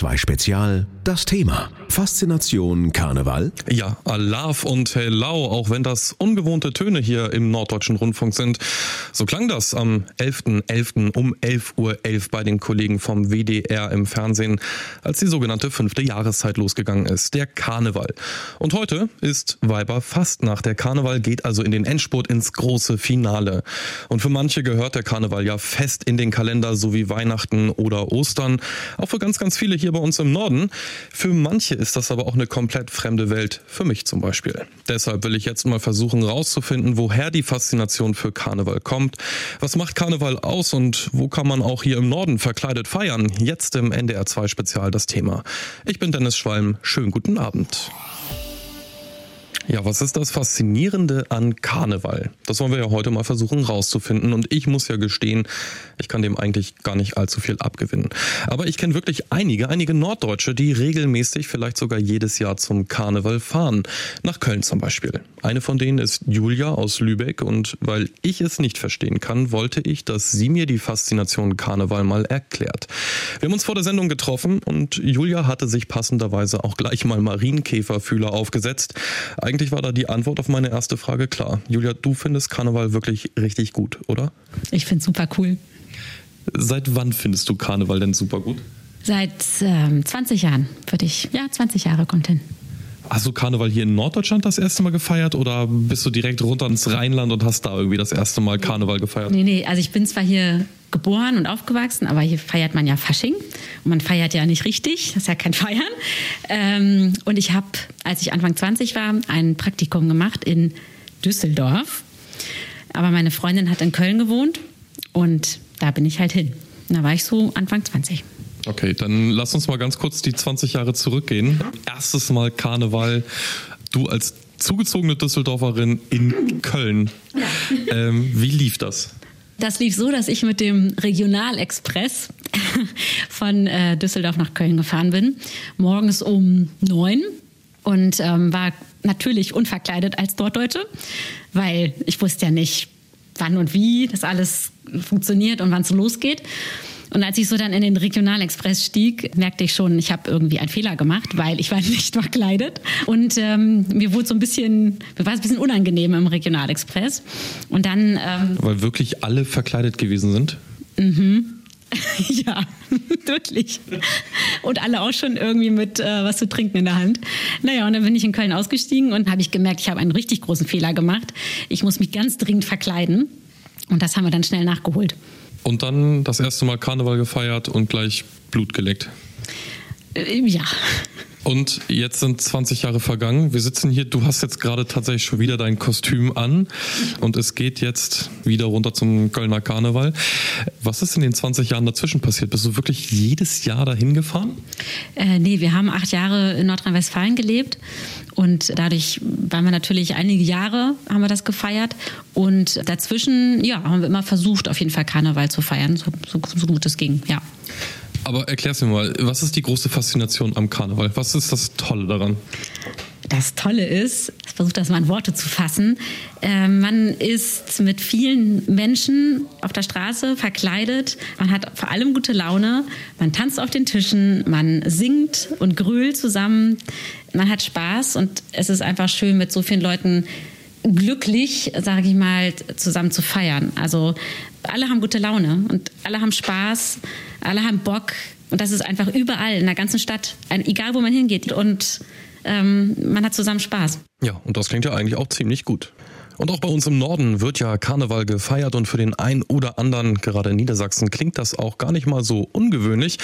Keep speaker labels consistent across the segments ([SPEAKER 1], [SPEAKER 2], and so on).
[SPEAKER 1] NDR2 Spezial das Thema. Faszination Karneval?
[SPEAKER 2] Ja, Alarv und Hellau, auch wenn das ungewohnte Töne hier im Norddeutschen Rundfunk sind. So klang das am 11.11. .11. um 11.11 Uhr .11 bei den Kollegen vom WDR im Fernsehen, als die sogenannte fünfte Jahreszeit losgegangen ist, der Karneval. Und heute ist Weiberfastnacht. Der Karneval geht also in den Endspurt ins große Finale. Und für manche gehört der Karneval ja fest in den Kalender, so wie Weihnachten oder Ostern. Auch für ganz, ganz viele hier bei uns im Norden. Für manche ist das aber auch eine komplett fremde Welt, für mich zum Beispiel. Deshalb will ich jetzt mal versuchen rauszufinden, woher die Faszination für Karneval kommt. Was macht Karneval aus und wo kann man auch hier im Norden verkleidet feiern? Jetzt im NDR 2 Spezial das Thema. Ich bin Dennis Schwalm. Schönen guten Abend. Ja, was ist das Faszinierende an Karneval? Das wollen wir ja heute mal versuchen rauszufinden. Und ich muss ja gestehen, ich kann dem eigentlich gar nicht allzu viel abgewinnen. Aber ich kenne wirklich einige, einige Norddeutsche, die regelmäßig, vielleicht sogar jedes Jahr zum Karneval fahren. Nach Köln zum Beispiel. Eine von denen ist Julia aus Lübeck. Und weil ich es nicht verstehen kann, wollte ich, dass sie mir die Faszination Karneval mal erklärt. Wir haben uns vor der Sendung getroffen und Julia hatte sich passenderweise auch gleich mal Marienkäferfühler aufgesetzt. Eigentlich war da die Antwort auf meine erste Frage klar. Julia, du findest Karneval wirklich richtig gut, oder?
[SPEAKER 3] Ich finde super cool.
[SPEAKER 2] Seit wann findest du Karneval denn super gut?
[SPEAKER 3] Seit ähm, 20 Jahren, würde ich. Ja, 20 Jahre kommt hin.
[SPEAKER 2] Hast du Karneval hier in Norddeutschland das erste Mal gefeiert oder bist du direkt runter ins Rheinland und hast da irgendwie das erste Mal Karneval gefeiert?
[SPEAKER 3] Nee, nee, also ich bin zwar hier geboren und aufgewachsen, aber hier feiert man ja Fasching und man feiert ja nicht richtig, das ist ja kein Feiern. Ähm, und ich habe, als ich Anfang 20 war, ein Praktikum gemacht in Düsseldorf. Aber meine Freundin hat in Köln gewohnt und da bin ich halt hin. Und da war ich so Anfang 20.
[SPEAKER 2] Okay, dann lass uns mal ganz kurz die 20 Jahre zurückgehen. Erstes Mal Karneval, du als zugezogene Düsseldorferin in Köln. Ähm, wie lief das?
[SPEAKER 3] Das lief so, dass ich mit dem Regionalexpress von äh, Düsseldorf nach Köln gefahren bin, morgens um neun und ähm, war natürlich unverkleidet als Dortdeutsche, weil ich wusste ja nicht, wann und wie das alles funktioniert und wann es losgeht. Und als ich so dann in den Regionalexpress stieg, merkte ich schon, ich habe irgendwie einen Fehler gemacht, weil ich war nicht verkleidet. Und ähm, mir wurde so ein bisschen, mir war es ein bisschen unangenehm im Regionalexpress. Und dann. Ähm,
[SPEAKER 2] weil wirklich alle verkleidet gewesen sind?
[SPEAKER 3] Mhm. ja, wirklich. Und alle auch schon irgendwie mit äh, was zu trinken in der Hand. Naja, und dann bin ich in Köln ausgestiegen und habe ich gemerkt, ich habe einen richtig großen Fehler gemacht. Ich muss mich ganz dringend verkleiden. Und das haben wir dann schnell nachgeholt.
[SPEAKER 2] Und dann das erste Mal Karneval gefeiert und gleich Blut geleckt.
[SPEAKER 3] Äh, ja.
[SPEAKER 2] Und jetzt sind 20 Jahre vergangen. Wir sitzen hier, du hast jetzt gerade tatsächlich schon wieder dein Kostüm an und es geht jetzt wieder runter zum Kölner Karneval. Was ist in den 20 Jahren dazwischen passiert? Bist du wirklich jedes Jahr dahin gefahren?
[SPEAKER 3] Äh, nee, wir haben acht Jahre in Nordrhein-Westfalen gelebt und dadurch waren wir natürlich einige Jahre, haben wir das gefeiert und dazwischen, ja, haben wir immer versucht, auf jeden Fall Karneval zu feiern, so, so, so gut es ging, ja.
[SPEAKER 2] Aber erklär's mir mal, was ist die große Faszination am Karneval? Was ist das Tolle daran?
[SPEAKER 3] Das Tolle ist, ich versuche das mal in Worte zu fassen, äh, man ist mit vielen Menschen auf der Straße verkleidet, man hat vor allem gute Laune, man tanzt auf den Tischen, man singt und grölt zusammen, man hat Spaß und es ist einfach schön, mit so vielen Leuten glücklich, sage ich mal, zusammen zu feiern. Also alle haben gute Laune und alle haben Spaß, alle haben Bock. Und das ist einfach überall in der ganzen Stadt, egal wo man hingeht. Und ähm, man hat zusammen Spaß.
[SPEAKER 2] Ja, und das klingt ja eigentlich auch ziemlich gut. Und auch bei uns im Norden wird ja Karneval gefeiert und für den einen oder anderen, gerade in Niedersachsen, klingt das auch gar nicht mal so ungewöhnlich.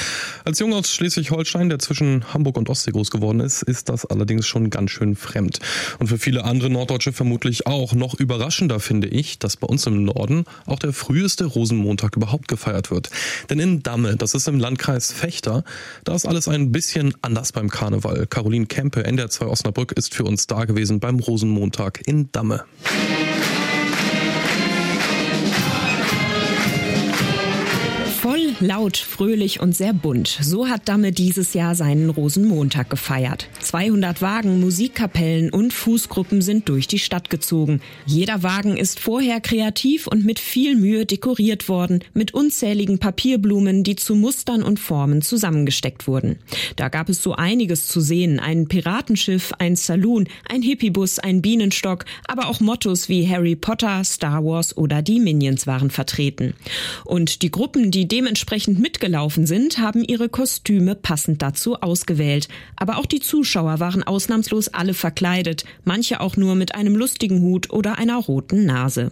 [SPEAKER 2] Als Junge aus Schleswig-Holstein, der zwischen Hamburg und Ostsee groß geworden ist, ist das allerdings schon ganz schön fremd. Und für viele andere Norddeutsche vermutlich auch. Noch überraschender finde ich, dass bei uns im Norden auch der früheste Rosenmontag überhaupt gefeiert wird. Denn in Damme, das ist im Landkreis Fechter, da ist alles ein bisschen anders beim Karneval. Caroline Kempe, NDR 2 Osnabrück, ist für uns da gewesen beim Rosenmontag in Damme.
[SPEAKER 4] Laut, fröhlich und sehr bunt. So hat Damme dieses Jahr seinen Rosenmontag gefeiert. 200 Wagen, Musikkapellen und Fußgruppen sind durch die Stadt gezogen. Jeder Wagen ist vorher kreativ und mit viel Mühe dekoriert worden, mit unzähligen Papierblumen, die zu Mustern und Formen zusammengesteckt wurden. Da gab es so einiges zu sehen. Ein Piratenschiff, ein Saloon, ein Hippiebus, ein Bienenstock, aber auch Mottos wie Harry Potter, Star Wars oder die Minions waren vertreten. Und die Gruppen, die dementsprechend mitgelaufen sind, haben ihre Kostüme passend dazu ausgewählt. Aber auch die Zuschauer waren ausnahmslos alle verkleidet, manche auch nur mit einem lustigen Hut oder einer roten Nase.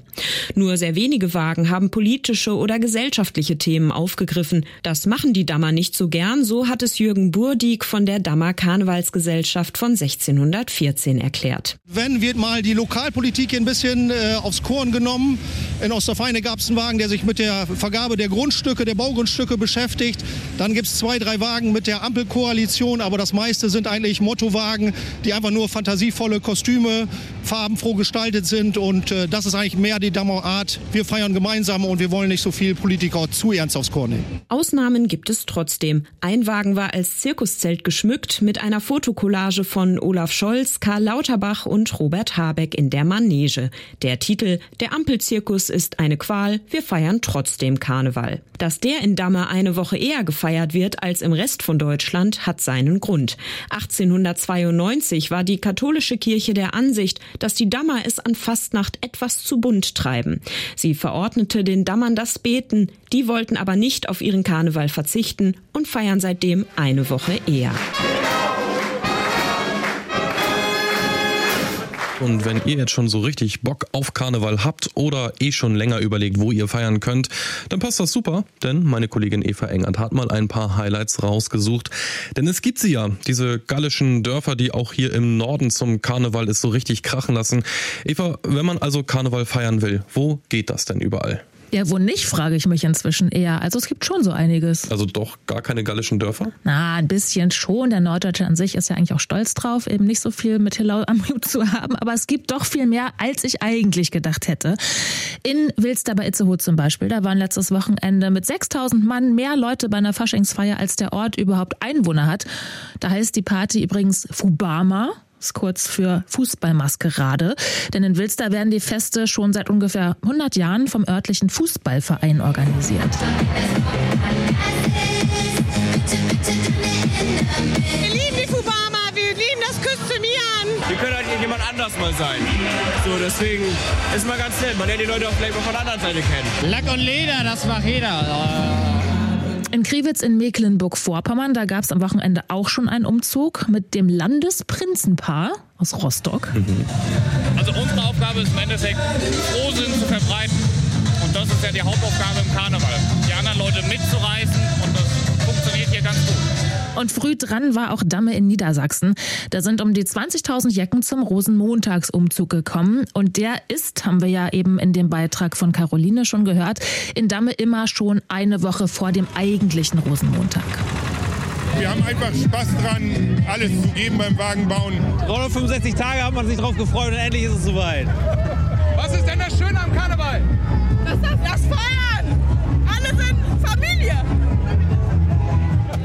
[SPEAKER 4] Nur sehr wenige Wagen haben politische oder gesellschaftliche Themen aufgegriffen. Das machen die Dammer nicht so gern, so hat es Jürgen Burdiek von der Dammer Karnevalsgesellschaft von 1614 erklärt.
[SPEAKER 5] Wenn wird mal die Lokalpolitik ein bisschen äh, aufs Korn genommen. In Osterfeine gab es einen Wagen, der sich mit der Vergabe der Grundstücke, der Baugrundstücke beschäftigt. Dann gibt es zwei, drei Wagen mit der Ampelkoalition, aber das meiste sind eigentlich Mottowagen, die einfach nur fantasievolle Kostüme, farbenfroh gestaltet sind. Und äh, das ist eigentlich mehr die Dammer Art. Wir feiern gemeinsam und wir wollen nicht so viel Politiker zu ernst aufs Korn nehmen.
[SPEAKER 4] Ausnahmen gibt es trotzdem. Ein Wagen war als Zirkuszelt geschmückt mit einer Fotokollage von Olaf Scholz, Karl Lauterbach und Robert Habeck in der Manege. Der Titel Der Ampelzirkus ist eine Qual, wir feiern trotzdem Karneval. Dass der in Damme eine Woche eher gefeiert wird als im Rest von Deutschland, hat seinen Grund. 1892 war die katholische Kirche der Ansicht, dass die Dammer es an Fastnacht etwas zu bunt treiben. Sie verordnete den Dammern das Beten, die wollten aber nicht auf ihren Karneval verzichten und feiern seitdem eine Woche eher.
[SPEAKER 2] Und wenn ihr jetzt schon so richtig Bock auf Karneval habt oder eh schon länger überlegt, wo ihr feiern könnt, dann passt das super, denn meine Kollegin Eva Engert hat mal ein paar Highlights rausgesucht. Denn es gibt sie ja, diese gallischen Dörfer, die auch hier im Norden zum Karneval es so richtig krachen lassen. Eva, wenn man also Karneval feiern will, wo geht das denn überall?
[SPEAKER 6] Ja, wo nicht, frage ich mich inzwischen eher. Also es gibt schon so einiges.
[SPEAKER 2] Also doch gar keine gallischen Dörfer?
[SPEAKER 6] Na, ein bisschen schon. Der Norddeutsche an sich ist ja eigentlich auch stolz drauf, eben nicht so viel mit Hillau am Hut zu haben. Aber es gibt doch viel mehr, als ich eigentlich gedacht hätte. In Wilster bei Itzehoe zum Beispiel, da waren letztes Wochenende mit 6000 Mann mehr Leute bei einer Faschingsfeier, als der Ort überhaupt Einwohner hat. Da heißt die Party übrigens Fubama ist kurz für Fußballmaskerade. Denn in Wilster werden die Feste schon seit ungefähr 100 Jahren vom örtlichen Fußballverein organisiert.
[SPEAKER 7] Wir lieben die Fubama, wir lieben das Kostümieren.
[SPEAKER 8] Wir können halt jemand anders mal sein. So, deswegen ist mal ganz nett. Man lernt die Leute auch vielleicht mal von der anderen Seite kennen.
[SPEAKER 9] Lack und Leder, das macht jeder.
[SPEAKER 6] In Kriwitz in Mecklenburg-Vorpommern, da gab es am Wochenende auch schon einen Umzug mit dem Landesprinzenpaar aus Rostock.
[SPEAKER 10] Also unsere Aufgabe ist im Endeffekt, Frohsinn zu verbreiten. Und das ist ja die Hauptaufgabe im Karneval. Die anderen Leute mitzureißen und das funktioniert hier ganz gut.
[SPEAKER 6] Und früh dran war auch Damme in Niedersachsen. Da sind um die 20.000 Jecken zum Rosenmontagsumzug gekommen. Und der ist, haben wir ja eben in dem Beitrag von Caroline schon gehört, in Damme immer schon eine Woche vor dem eigentlichen Rosenmontag.
[SPEAKER 11] Wir haben einfach Spaß dran, alles zu geben beim Wagenbauen.
[SPEAKER 8] 365 Tage hat man sich drauf gefreut und endlich ist es soweit.
[SPEAKER 10] Was ist denn das Schöne am Karneval?
[SPEAKER 7] Das, das, das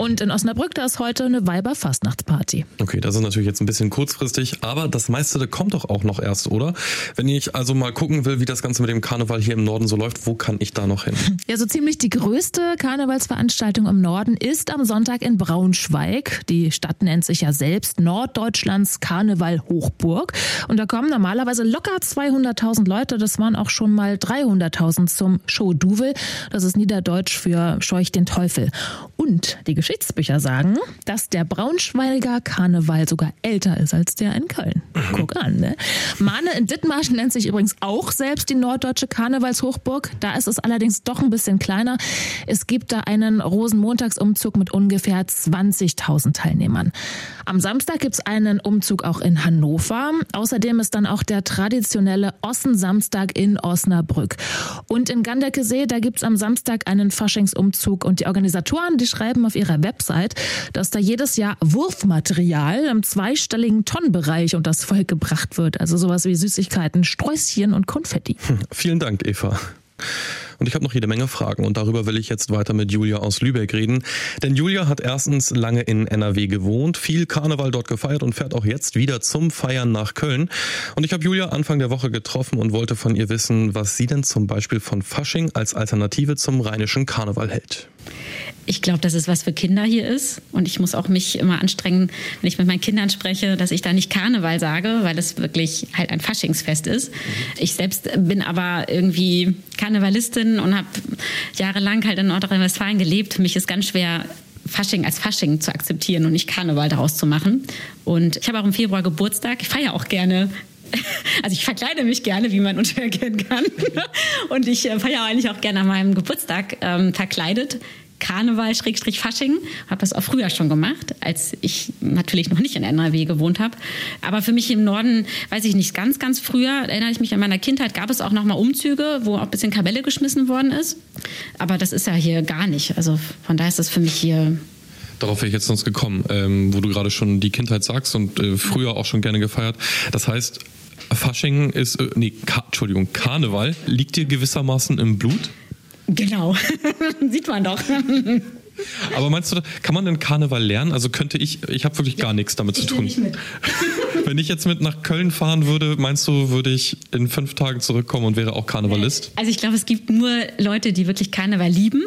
[SPEAKER 6] Und in Osnabrück, da ist heute eine Weiberfastnachtsparty.
[SPEAKER 2] Okay, das ist natürlich jetzt ein bisschen kurzfristig, aber das meiste kommt doch auch noch erst, oder? Wenn ich also mal gucken will, wie das Ganze mit dem Karneval hier im Norden so läuft, wo kann ich da noch hin?
[SPEAKER 6] Ja, so ziemlich die größte Karnevalsveranstaltung im Norden ist am Sonntag in Braunschweig. Die Stadt nennt sich ja selbst Norddeutschlands Karneval Hochburg. Und da kommen normalerweise locker 200.000 Leute. Das waren auch schon mal 300.000 zum Show Duvel. Das ist Niederdeutsch für Scheuch den Teufel. Und die Geschichtsbücher sagen, dass der Braunschweiger Karneval sogar älter ist als der in Köln. Guck an, ne? Mahne in Dithmarschen nennt sich übrigens auch selbst die norddeutsche Karnevalshochburg. Da ist es allerdings doch ein bisschen kleiner. Es gibt da einen Rosenmontagsumzug mit ungefähr 20.000 Teilnehmern. Am Samstag gibt's einen Umzug auch in Hannover. Außerdem ist dann auch der traditionelle Ossensamstag in Osnabrück. Und in Ganderkesee, da gibt's am Samstag einen Faschingsumzug und die Organisatoren, die schreiben auf ihrer Website, dass da jedes Jahr Wurfmaterial im zweistelligen Tonnenbereich unter das Volk gebracht wird. Also sowas wie Süßigkeiten, Sträußchen und Konfetti.
[SPEAKER 2] Vielen Dank, Eva. Und ich habe noch jede Menge Fragen und darüber will ich jetzt weiter mit Julia aus Lübeck reden. Denn Julia hat erstens lange in NRW gewohnt, viel Karneval dort gefeiert und fährt auch jetzt wieder zum Feiern nach Köln. Und ich habe Julia Anfang der Woche getroffen und wollte von ihr wissen, was sie denn zum Beispiel von Fasching als Alternative zum rheinischen Karneval hält.
[SPEAKER 3] Ich glaube, dass es was für Kinder hier ist. Und ich muss auch mich immer anstrengen, wenn ich mit meinen Kindern spreche, dass ich da nicht Karneval sage, weil es wirklich halt ein Faschingsfest ist. Ich selbst bin aber irgendwie Karnevalistin und habe jahrelang halt in Nordrhein-Westfalen gelebt. Für mich ist ganz schwer, Fasching als Fasching zu akzeptieren und nicht Karneval daraus zu machen. Und ich habe auch im Februar Geburtstag. Ich feiere auch gerne also ich verkleide mich gerne, wie man untererkennen kann. Und ich äh, feiere eigentlich auch gerne an meinem Geburtstag ähm, verkleidet. Karneval, Schrägstrich Fasching. Habe das auch früher schon gemacht, als ich natürlich noch nicht in NRW gewohnt habe. Aber für mich im Norden, weiß ich nicht, ganz, ganz früher, erinnere ich mich an meiner Kindheit, gab es auch noch mal Umzüge, wo auch ein bisschen Kabelle geschmissen worden ist. Aber das ist ja hier gar nicht. Also von daher ist das für mich hier
[SPEAKER 2] Darauf wäre ich jetzt sonst gekommen, ähm, wo du gerade schon die Kindheit sagst und äh, früher auch schon gerne gefeiert. Das heißt, Fasching ist, äh, nee, Ka Entschuldigung, Karneval liegt dir gewissermaßen im Blut?
[SPEAKER 3] Genau, sieht man doch.
[SPEAKER 2] Aber meinst du, kann man denn Karneval lernen? Also könnte ich, ich habe wirklich gar nichts damit zu tun. Wenn ich jetzt mit nach Köln fahren würde, meinst du, würde ich in fünf Tagen zurückkommen und wäre auch Karnevalist?
[SPEAKER 3] Also ich glaube, es gibt nur Leute, die wirklich Karneval lieben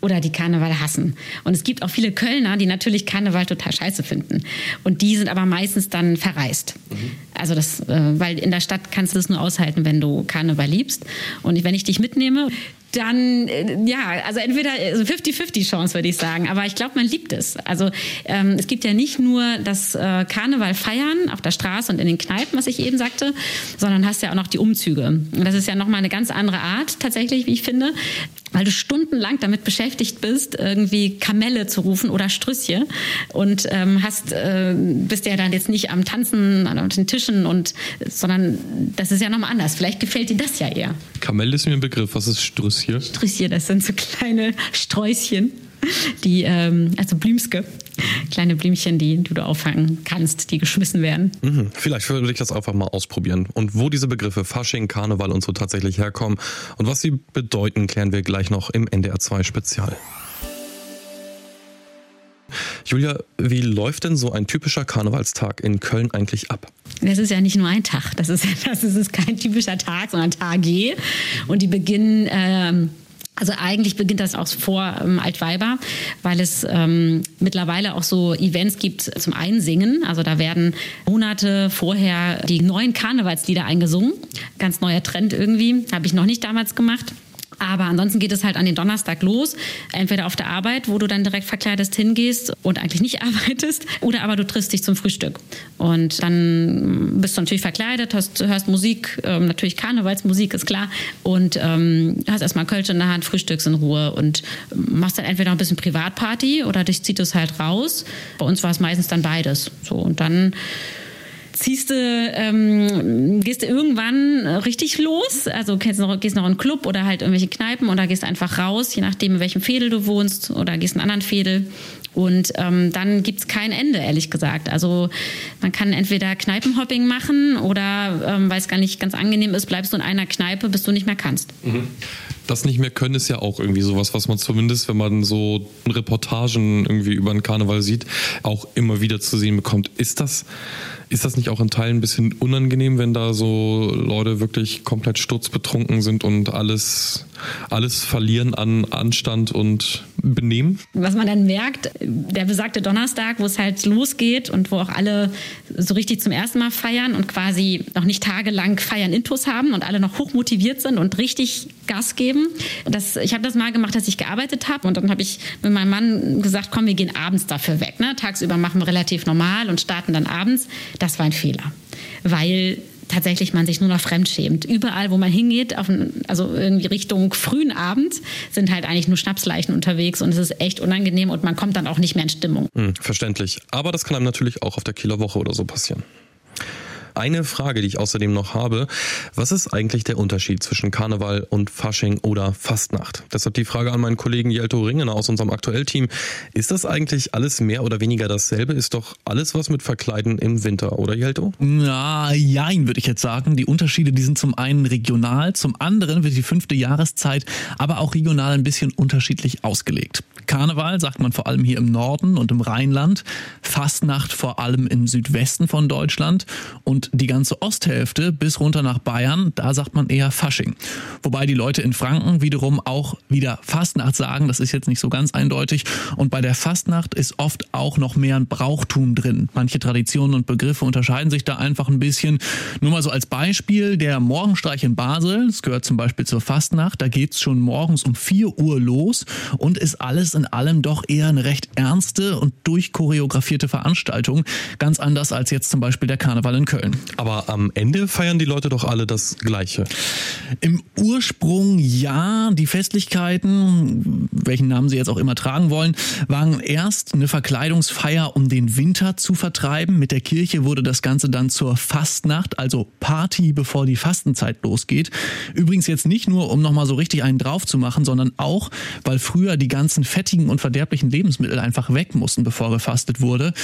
[SPEAKER 3] oder die Karneval hassen. Und es gibt auch viele Kölner, die natürlich Karneval total scheiße finden. Und die sind aber meistens dann verreist. Mhm. Also das, äh, weil in der Stadt kannst du das nur aushalten, wenn du Karneval liebst. Und wenn ich dich mitnehme, dann äh, ja, also entweder 50-50 äh, Chance, würde ich sagen. Aber ich glaube, man liebt es. Also ähm, es gibt ja nicht nur das äh, Karneval feiern auf der Straße und in den Kneipen, was ich eben sagte, sondern hast ja auch noch die Umzüge. Und das ist ja nochmal eine ganz andere Art tatsächlich, wie ich finde weil du stundenlang damit beschäftigt bist, irgendwie Kamelle zu rufen oder Strüsschen und ähm, hast äh, bist ja dann jetzt nicht am Tanzen an den Tischen und sondern das ist ja nochmal anders. Vielleicht gefällt dir das ja eher.
[SPEAKER 2] Kamelle ist mir ein Begriff. Was ist Strüsschen?
[SPEAKER 3] Strüsschen, das sind so kleine Sträußchen die, ähm, also Blümske, kleine Blümchen, die du da auffangen kannst, die geschmissen werden.
[SPEAKER 2] Mhm. Vielleicht würde ich das einfach mal ausprobieren. Und wo diese Begriffe Fasching, Karneval und so tatsächlich herkommen und was sie bedeuten, klären wir gleich noch im NDR 2 Spezial. Julia, wie läuft denn so ein typischer Karnevalstag in Köln eigentlich ab?
[SPEAKER 3] Das ist ja nicht nur ein Tag. Das ist, das ist kein typischer Tag, sondern Tage. Und die beginnen ähm, also eigentlich beginnt das auch vor ähm, Altweiber, weil es ähm, mittlerweile auch so Events gibt zum Einsingen. Also da werden Monate vorher die neuen Karnevalslieder eingesungen. Ganz neuer Trend irgendwie. Habe ich noch nicht damals gemacht. Aber ansonsten geht es halt an den Donnerstag los. Entweder auf der Arbeit, wo du dann direkt verkleidest hingehst und eigentlich nicht arbeitest, oder aber du triffst dich zum Frühstück. Und dann bist du natürlich verkleidet, hast, hörst Musik, ähm, natürlich Karnevalsmusik, ist klar. Und ähm, hast erstmal Kölsch in der Hand, frühstückst in Ruhe und machst dann entweder ein bisschen Privatparty oder dich zieht es halt raus. Bei uns war es meistens dann beides. So, und dann ziehst du, ähm, gehst du irgendwann richtig los, also gehst noch, gehst noch in einen Club oder halt irgendwelche Kneipen oder gehst einfach raus, je nachdem, in welchem Fädel du wohnst oder gehst in einen anderen Fädel. Und ähm, dann gibt's kein Ende, ehrlich gesagt. Also man kann entweder Kneipenhopping machen oder, ähm, weil es gar nicht ganz angenehm ist, bleibst du in einer Kneipe, bis du nicht mehr kannst.
[SPEAKER 2] Mhm. Das nicht mehr können ist ja auch irgendwie sowas, was man zumindest, wenn man so Reportagen irgendwie über den Karneval sieht, auch immer wieder zu sehen bekommt. Ist das ist das nicht auch in Teilen ein bisschen unangenehm, wenn da so Leute wirklich komplett sturzbetrunken sind und alles, alles verlieren an Anstand und Benehmen?
[SPEAKER 3] Was man dann merkt, der besagte Donnerstag, wo es halt losgeht und wo auch alle so richtig zum ersten Mal feiern und quasi noch nicht tagelang Feiern Intus haben und alle noch hochmotiviert sind und richtig Gas geben. Das, ich habe das mal gemacht, dass ich gearbeitet habe und dann habe ich mit meinem Mann gesagt, komm, wir gehen abends dafür weg. Ne? Tagsüber machen wir relativ normal und starten dann abends. Das war ein Fehler, weil tatsächlich man sich nur noch fremd schämt. Überall, wo man hingeht, auf, also irgendwie Richtung frühen Abend, sind halt eigentlich nur Schnapsleichen unterwegs und es ist echt unangenehm und man kommt dann auch nicht mehr in Stimmung.
[SPEAKER 2] Hm, verständlich. Aber das kann einem natürlich auch auf der Kieler Woche oder so passieren. Eine Frage, die ich außerdem noch habe. Was ist eigentlich der Unterschied zwischen Karneval und Fasching oder Fastnacht? Deshalb die Frage an meinen Kollegen Jelto Ringener aus unserem Aktuellteam. Ist das eigentlich alles mehr oder weniger dasselbe? Ist doch alles was mit Verkleiden im Winter, oder Jelto?
[SPEAKER 12] Na, jein, würde ich jetzt sagen. Die Unterschiede, die sind zum einen regional, zum anderen wird die fünfte Jahreszeit aber auch regional ein bisschen unterschiedlich ausgelegt. Karneval sagt man vor allem hier im Norden und im Rheinland, Fastnacht vor allem im Südwesten von Deutschland und die ganze Osthälfte bis runter nach Bayern, da sagt man eher Fasching. Wobei die Leute in Franken wiederum auch wieder Fastnacht sagen, das ist jetzt nicht so ganz eindeutig und bei der Fastnacht ist oft auch noch mehr ein Brauchtum drin. Manche Traditionen und Begriffe unterscheiden sich da einfach ein bisschen. Nur mal so als Beispiel, der Morgenstreich in Basel, das gehört zum Beispiel zur Fastnacht, da geht's schon morgens um 4 Uhr los und ist alles in allem doch eher eine recht ernste und durchchoreografierte Veranstaltung. Ganz anders als jetzt zum Beispiel der Karneval in Köln.
[SPEAKER 2] Aber am Ende feiern die Leute doch alle das Gleiche.
[SPEAKER 12] Im Ursprung ja, die Festlichkeiten, welchen Namen sie jetzt auch immer tragen wollen, waren erst eine Verkleidungsfeier, um den Winter zu vertreiben. Mit der Kirche wurde das Ganze dann zur Fastnacht, also Party, bevor die Fastenzeit losgeht. Übrigens jetzt nicht nur, um nochmal so richtig einen drauf zu machen, sondern auch, weil früher die ganzen fettigen und verderblichen Lebensmittel einfach weg mussten, bevor gefastet wurde.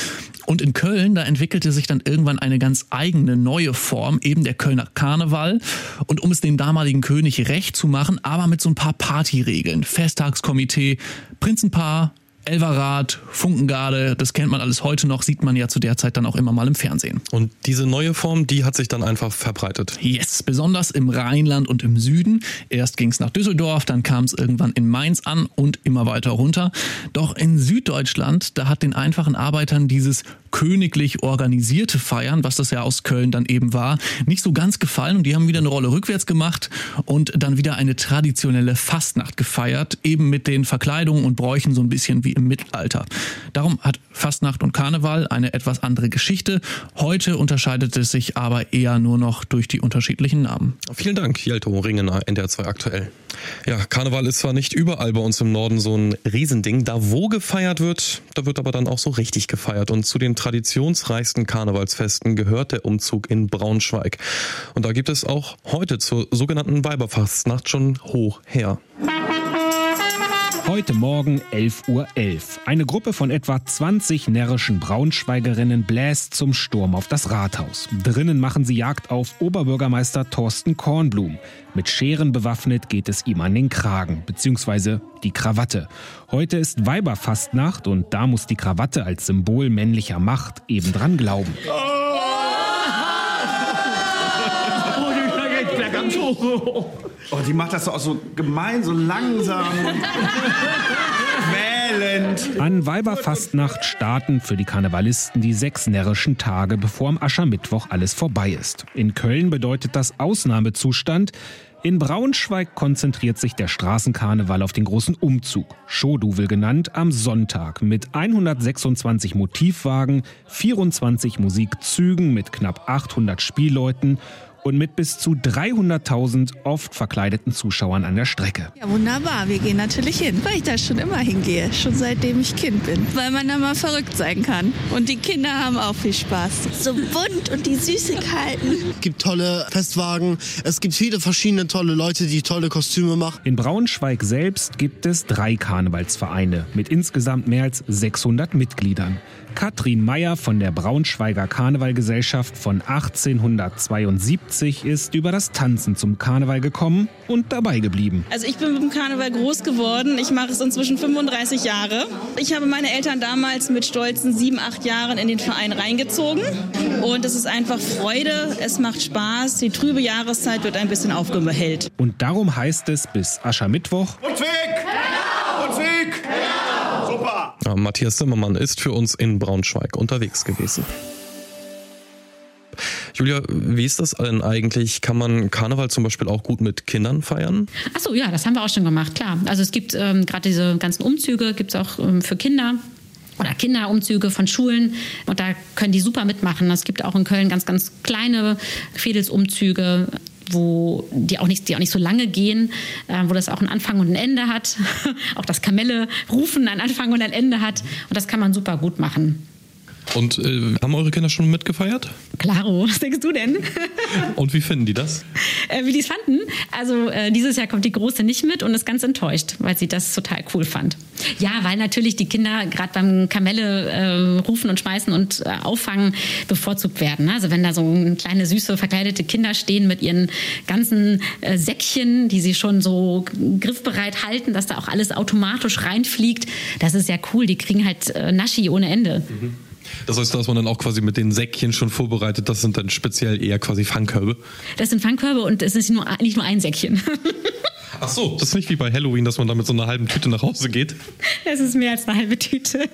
[SPEAKER 12] Und in Köln, da entwickelte sich dann irgendwann eine ganz eigene neue Form, eben der Kölner Karneval. Und um es dem damaligen König recht zu machen, aber mit so ein paar Partyregeln. Festtagskomitee, Prinzenpaar, Elverrad, Funkengarde, das kennt man alles heute noch, sieht man ja zu der Zeit dann auch immer mal im Fernsehen.
[SPEAKER 2] Und diese neue Form, die hat sich dann einfach verbreitet.
[SPEAKER 12] Yes, besonders im Rheinland und im Süden. Erst ging es nach Düsseldorf, dann kam es irgendwann in Mainz an und immer weiter runter. Doch in Süddeutschland, da hat den einfachen Arbeitern dieses königlich organisierte Feiern, was das ja aus Köln dann eben war, nicht so ganz gefallen und die haben wieder eine Rolle rückwärts gemacht und dann wieder eine traditionelle Fastnacht gefeiert, eben mit den Verkleidungen und Bräuchen so ein bisschen wie im Mittelalter. Darum hat Fastnacht und Karneval eine etwas andere Geschichte. Heute unterscheidet es sich aber eher nur noch durch die unterschiedlichen Namen.
[SPEAKER 2] Vielen Dank, Jelto Ringener, NDR2 aktuell. Ja, Karneval ist zwar nicht überall bei uns im Norden so ein Riesending. Da wo gefeiert wird, da wird aber dann auch so richtig gefeiert. Und zu den traditionsreichsten Karnevalsfesten gehört der Umzug in Braunschweig. Und da gibt es auch heute zur sogenannten Weiberfastnacht schon hoch her.
[SPEAKER 13] Heute Morgen 11.11 Uhr. Eine Gruppe von etwa 20 närrischen Braunschweigerinnen bläst zum Sturm auf das Rathaus. Drinnen machen sie Jagd auf Oberbürgermeister Thorsten Kornblum. Mit Scheren bewaffnet geht es ihm an den Kragen, beziehungsweise die Krawatte. Heute ist Weiberfastnacht und da muss die Krawatte als Symbol männlicher Macht eben dran glauben.
[SPEAKER 14] Oh, die macht das so auch so gemein, so langsam. Quälend.
[SPEAKER 13] An Weiberfastnacht starten für die Karnevalisten die sechs närrischen Tage, bevor am Aschermittwoch alles vorbei ist. In Köln bedeutet das Ausnahmezustand. In Braunschweig konzentriert sich der Straßenkarneval auf den großen Umzug, Schoduvel genannt, am Sonntag mit 126 Motivwagen, 24 Musikzügen mit knapp 800 Spielleuten und mit bis zu 300.000 oft verkleideten Zuschauern an der Strecke.
[SPEAKER 15] Ja, wunderbar. Wir gehen natürlich hin, weil ich da schon immer hingehe, schon seitdem ich Kind bin, weil man da mal verrückt sein kann. Und die Kinder haben auch viel Spaß. So bunt und die Süßigkeiten.
[SPEAKER 16] Es gibt tolle Festwagen, es gibt viele verschiedene tolle Leute, die tolle Kostüme machen.
[SPEAKER 13] In Braunschweig selbst gibt es drei Karnevalsvereine mit insgesamt mehr als 600 Mitgliedern. Katrin Meyer von der Braunschweiger Karnevalgesellschaft von 1872 ist über das Tanzen zum Karneval gekommen und dabei geblieben.
[SPEAKER 17] Also ich bin mit dem Karneval groß geworden. Ich mache es inzwischen 35 Jahre. Ich habe meine Eltern damals mit stolzen sieben, acht Jahren in den Verein reingezogen. Und es ist einfach Freude, es macht Spaß. Die trübe Jahreszeit wird ein bisschen aufgehellt.
[SPEAKER 13] Und darum heißt es bis Aschermittwoch.
[SPEAKER 14] Und weg! Genau! Und weg! Genau! Super!
[SPEAKER 2] Ja, Matthias Zimmermann ist für uns in Braunschweig unterwegs gewesen. Julia, wie ist das denn eigentlich? Kann man Karneval zum Beispiel auch gut mit Kindern feiern?
[SPEAKER 3] Achso, ja, das haben wir auch schon gemacht, klar. Also es gibt ähm, gerade diese ganzen Umzüge, gibt es auch ähm, für Kinder oder Kinderumzüge von Schulen und da können die super mitmachen. Es gibt auch in Köln ganz, ganz kleine Fädelsumzüge, wo die auch nicht, die auch nicht so lange gehen, äh, wo das auch einen Anfang und ein Ende hat. auch das Kamelle rufen einen Anfang und ein Ende hat und das kann man super gut machen.
[SPEAKER 2] Und äh, haben eure Kinder schon mitgefeiert?
[SPEAKER 3] Klaro, was denkst du denn?
[SPEAKER 2] Und wie finden die das?
[SPEAKER 3] Äh, wie die es fanden? Also äh, dieses Jahr kommt die Große nicht mit und ist ganz enttäuscht, weil sie das total cool fand. Ja, weil natürlich die Kinder gerade beim Kamelle äh, rufen und schmeißen und äh, auffangen bevorzugt werden. Ne? Also wenn da so kleine süße verkleidete Kinder stehen mit ihren ganzen äh, Säckchen, die sie schon so griffbereit halten, dass da auch alles automatisch reinfliegt, das ist ja cool. Die kriegen halt äh, Naschi ohne Ende.
[SPEAKER 2] Mhm. Das heißt, dass man dann auch quasi mit den Säckchen schon vorbereitet, das sind dann speziell eher quasi Fangkörbe?
[SPEAKER 3] Das sind Fangkörbe und es ist nur, nicht nur ein Säckchen.
[SPEAKER 2] Ach so, das ist nicht wie bei Halloween, dass man da mit so einer halben Tüte nach Hause geht.
[SPEAKER 3] Das ist mehr als eine halbe Tüte.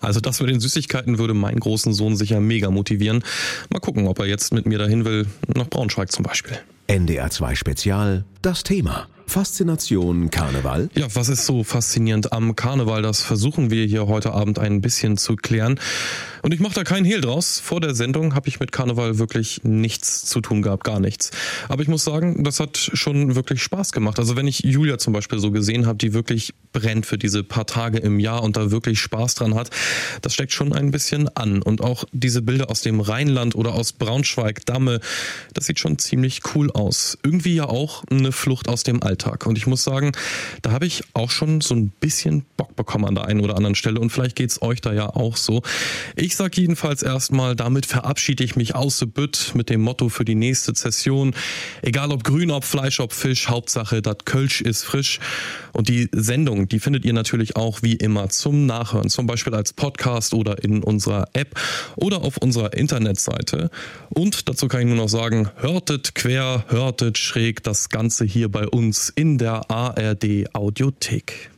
[SPEAKER 2] Also das mit den Süßigkeiten würde meinen großen Sohn sicher mega motivieren. Mal gucken, ob er jetzt mit mir dahin will, nach Braunschweig zum Beispiel.
[SPEAKER 1] NDR 2 Spezial, das Thema. Faszination Karneval?
[SPEAKER 2] Ja, was ist so faszinierend am Karneval? Das versuchen wir hier heute Abend ein bisschen zu klären. Und ich mache da keinen Hehl draus. Vor der Sendung habe ich mit Karneval wirklich nichts zu tun gehabt, gar nichts. Aber ich muss sagen, das hat schon wirklich Spaß gemacht. Also wenn ich Julia zum Beispiel so gesehen habe, die wirklich brennt für diese paar Tage im Jahr und da wirklich Spaß dran hat, das steckt schon ein bisschen an. Und auch diese Bilder aus dem Rheinland oder aus Braunschweig, Damme, das sieht schon ziemlich cool aus. Irgendwie ja auch eine Flucht aus dem Alltag. Und ich muss sagen, da habe ich auch schon so ein bisschen Bock bekommen an der einen oder anderen Stelle. Und vielleicht geht's euch da ja auch so. Ich sage jedenfalls erstmal, damit verabschiede ich mich aus the Bütt mit dem Motto für die nächste Session. Egal ob grün, ob Fleisch, ob Fisch, Hauptsache, das Kölsch ist frisch. Und die Sendung, die findet ihr natürlich auch wie immer zum Nachhören, zum Beispiel als Podcast oder in unserer App oder auf unserer Internetseite. Und dazu kann ich nur noch sagen, hörtet quer, hörtet schräg das Ganze hier bei uns in der ARD Audiothek.